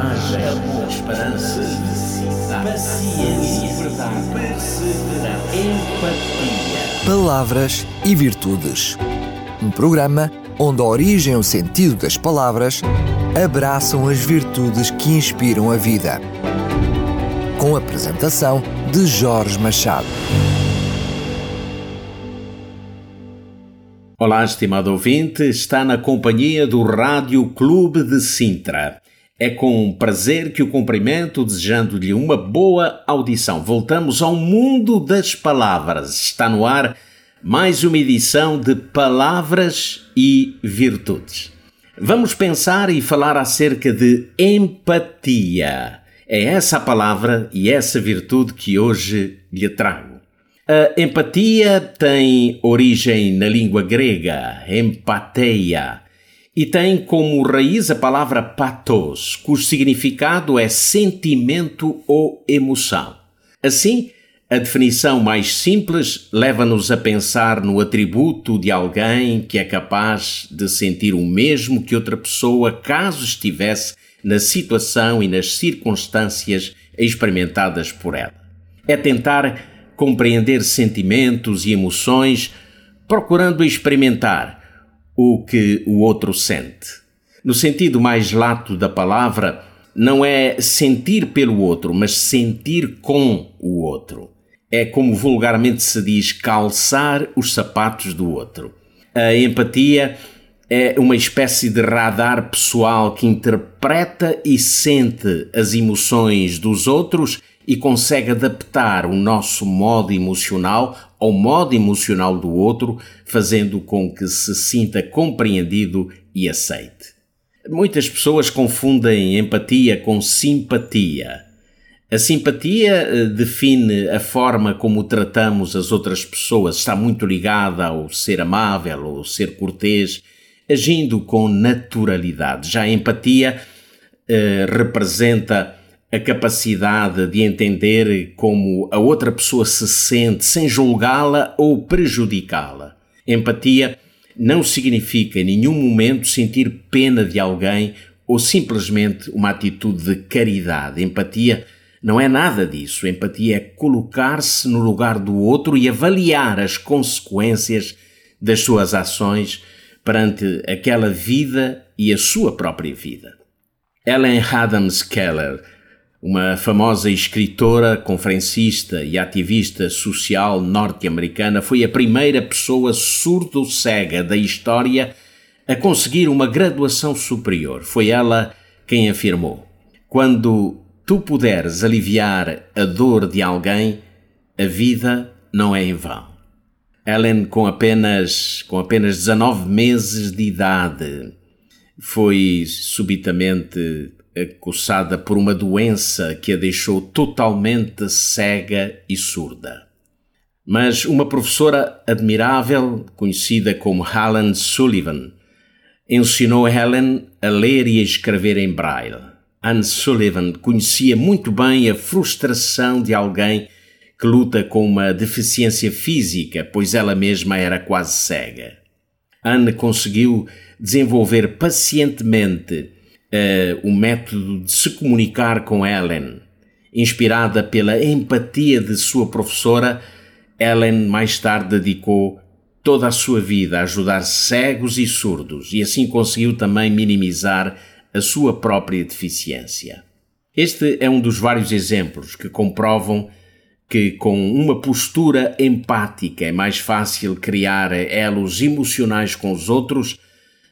coragem, amor, esperança, paciência, verdade, perseverança, empatia. Palavras e Virtudes. Um programa onde a origem e o sentido das palavras abraçam as virtudes que inspiram a vida. Com a apresentação de Jorge Machado. Olá, estimado ouvinte, está na companhia do Rádio Clube de Sintra. É com prazer que o cumprimento, desejando-lhe uma boa audição. Voltamos ao mundo das palavras. Está no ar mais uma edição de Palavras e Virtudes. Vamos pensar e falar acerca de empatia. É essa palavra e essa virtude que hoje lhe trago. A empatia tem origem na língua grega, empateia, e tem como raiz a palavra pathos, cujo significado é sentimento ou emoção. Assim, a definição mais simples leva-nos a pensar no atributo de alguém que é capaz de sentir o mesmo que outra pessoa caso estivesse na situação e nas circunstâncias experimentadas por ela. É tentar compreender sentimentos e emoções, procurando experimentar o que o outro sente. No sentido mais lato da palavra, não é sentir pelo outro, mas sentir com o outro. É como vulgarmente se diz, calçar os sapatos do outro. A empatia é uma espécie de radar pessoal que interpreta e sente as emoções dos outros e consegue adaptar o nosso modo emocional ao modo emocional do outro, fazendo com que se sinta compreendido e aceite. Muitas pessoas confundem empatia com simpatia. A simpatia eh, define a forma como tratamos as outras pessoas, está muito ligada ao ser amável ou ser cortês, agindo com naturalidade. Já a empatia eh, representa a capacidade de entender como a outra pessoa se sente sem julgá-la ou prejudicá-la. Empatia não significa em nenhum momento sentir pena de alguém ou simplesmente uma atitude de caridade. Empatia não é nada disso. Empatia é colocar-se no lugar do outro e avaliar as consequências das suas ações perante aquela vida e a sua própria vida. Ellen Adams Keller uma famosa escritora, conferencista e ativista social norte-americana, foi a primeira pessoa surdo-cega da história a conseguir uma graduação superior. Foi ela quem afirmou: Quando tu puderes aliviar a dor de alguém, a vida não é em vão. Ellen, com apenas, com apenas 19 meses de idade, foi subitamente acossada por uma doença que a deixou totalmente cega e surda. Mas uma professora admirável, conhecida como Helen Sullivan, ensinou Helen a ler e a escrever em braille. Anne Sullivan conhecia muito bem a frustração de alguém que luta com uma deficiência física, pois ela mesma era quase cega. Anne conseguiu desenvolver pacientemente uh, o método de se comunicar com Ellen. Inspirada pela empatia de sua professora, Ellen mais tarde dedicou toda a sua vida a ajudar cegos e surdos e assim conseguiu também minimizar a sua própria deficiência. Este é um dos vários exemplos que comprovam que com uma postura empática é mais fácil criar elos emocionais com os outros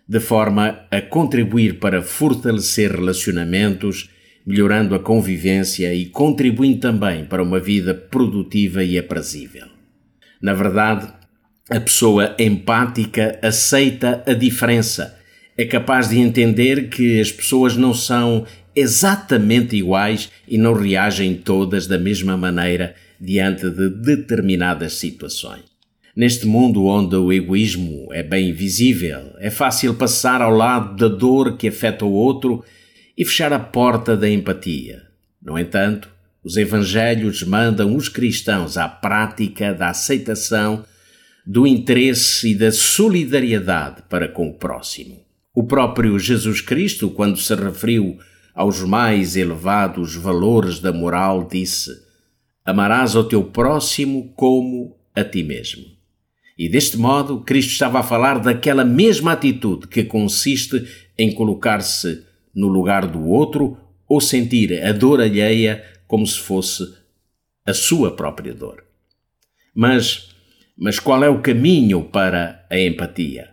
de forma a contribuir para fortalecer relacionamentos, melhorando a convivência e contribuindo também para uma vida produtiva e aprazível. Na verdade, a pessoa empática aceita a diferença, é capaz de entender que as pessoas não são exatamente iguais e não reagem todas da mesma maneira diante de determinadas situações. Neste mundo onde o egoísmo é bem visível, é fácil passar ao lado da dor que afeta o outro e fechar a porta da empatia. No entanto, os Evangelhos mandam os cristãos à prática da aceitação, do interesse e da solidariedade para com o próximo. O próprio Jesus Cristo, quando se referiu aos mais elevados valores da moral, disse: Amarás ao teu próximo como a ti mesmo. E deste modo, Cristo estava a falar daquela mesma atitude que consiste em colocar-se no lugar do outro ou sentir a dor alheia como se fosse a sua própria dor. Mas, mas qual é o caminho para a empatia?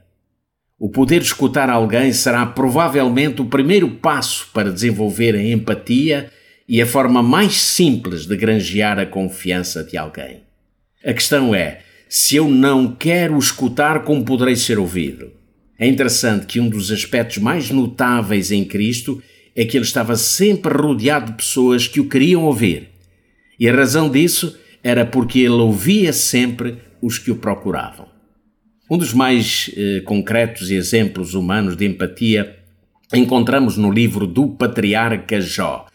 O poder escutar alguém será provavelmente o primeiro passo para desenvolver a empatia e a forma mais simples de granjear a confiança de alguém. A questão é: se eu não quero escutar, como poderei ser ouvido? É interessante que um dos aspectos mais notáveis em Cristo é que ele estava sempre rodeado de pessoas que o queriam ouvir. E a razão disso era porque ele ouvia sempre os que o procuravam. Um dos mais eh, concretos exemplos humanos de empatia encontramos no livro do patriarca Jó.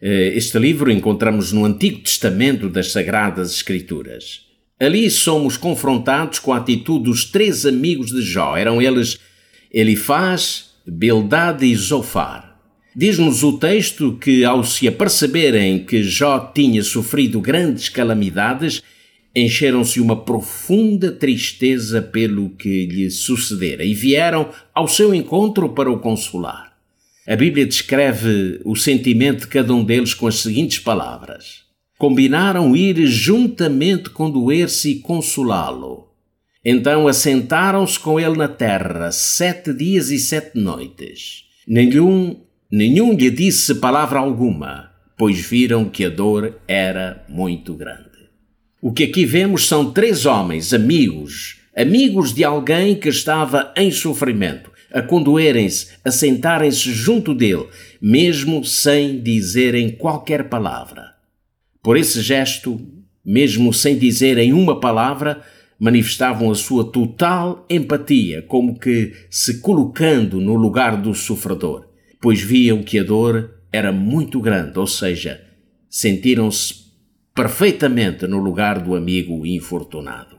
Eh, este livro encontramos no Antigo Testamento das Sagradas Escrituras. Ali somos confrontados com a atitude dos três amigos de Jó. Eram eles Elifaz, Bildad e Zofar. Diz-nos o texto que, ao se aperceberem que Jó tinha sofrido grandes calamidades, encheram-se uma profunda tristeza pelo que lhe sucedera e vieram ao seu encontro para o consolar. A Bíblia descreve o sentimento de cada um deles com as seguintes palavras: Combinaram ir juntamente condoer-se e consolá-lo. Então assentaram-se com ele na terra sete dias e sete noites. Nenhum, nenhum lhe disse palavra alguma, pois viram que a dor era muito grande. O que aqui vemos são três homens, amigos, amigos de alguém que estava em sofrimento, a condoerem-se, a sentarem-se junto dele, mesmo sem dizerem qualquer palavra. Por esse gesto, mesmo sem dizerem uma palavra, manifestavam a sua total empatia, como que se colocando no lugar do sofredor, pois viam que a dor era muito grande, ou seja, sentiram-se perfeitamente no lugar do amigo infortunado.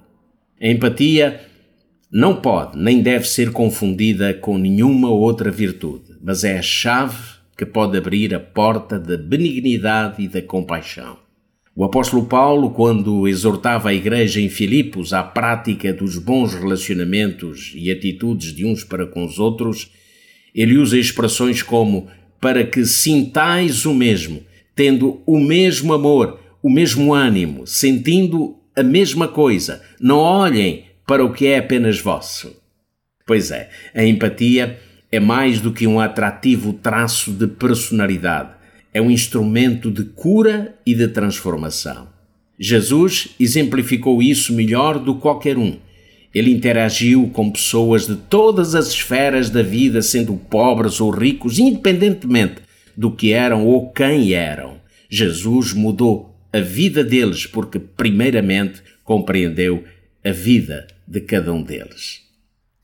A empatia não pode nem deve ser confundida com nenhuma outra virtude, mas é a chave que pode abrir a porta da benignidade e da compaixão. O apóstolo Paulo, quando exortava a igreja em Filipos à prática dos bons relacionamentos e atitudes de uns para com os outros, ele usa expressões como para que sintais o mesmo, tendo o mesmo amor, o mesmo ânimo, sentindo a mesma coisa. Não olhem para o que é apenas vosso. Pois é, a empatia é mais do que um atrativo traço de personalidade. É um instrumento de cura e de transformação. Jesus exemplificou isso melhor do que qualquer um. Ele interagiu com pessoas de todas as esferas da vida, sendo pobres ou ricos, independentemente do que eram ou quem eram. Jesus mudou a vida deles, porque primeiramente compreendeu a vida de cada um deles.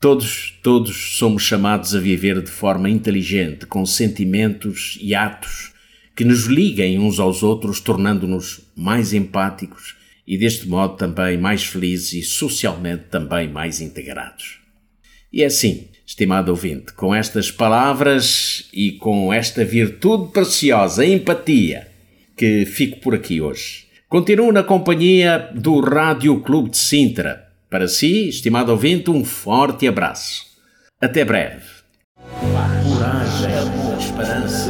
Todos, todos somos chamados a viver de forma inteligente, com sentimentos e atos que nos liguem uns aos outros, tornando-nos mais empáticos e deste modo também mais felizes e socialmente também mais integrados. E é assim, estimado ouvinte, com estas palavras e com esta virtude preciosa, a empatia, que fico por aqui hoje. Continuo na companhia do Rádio Clube de Sintra. Para si, estimado ouvinte, um forte abraço. Até breve. Coragem, esperança,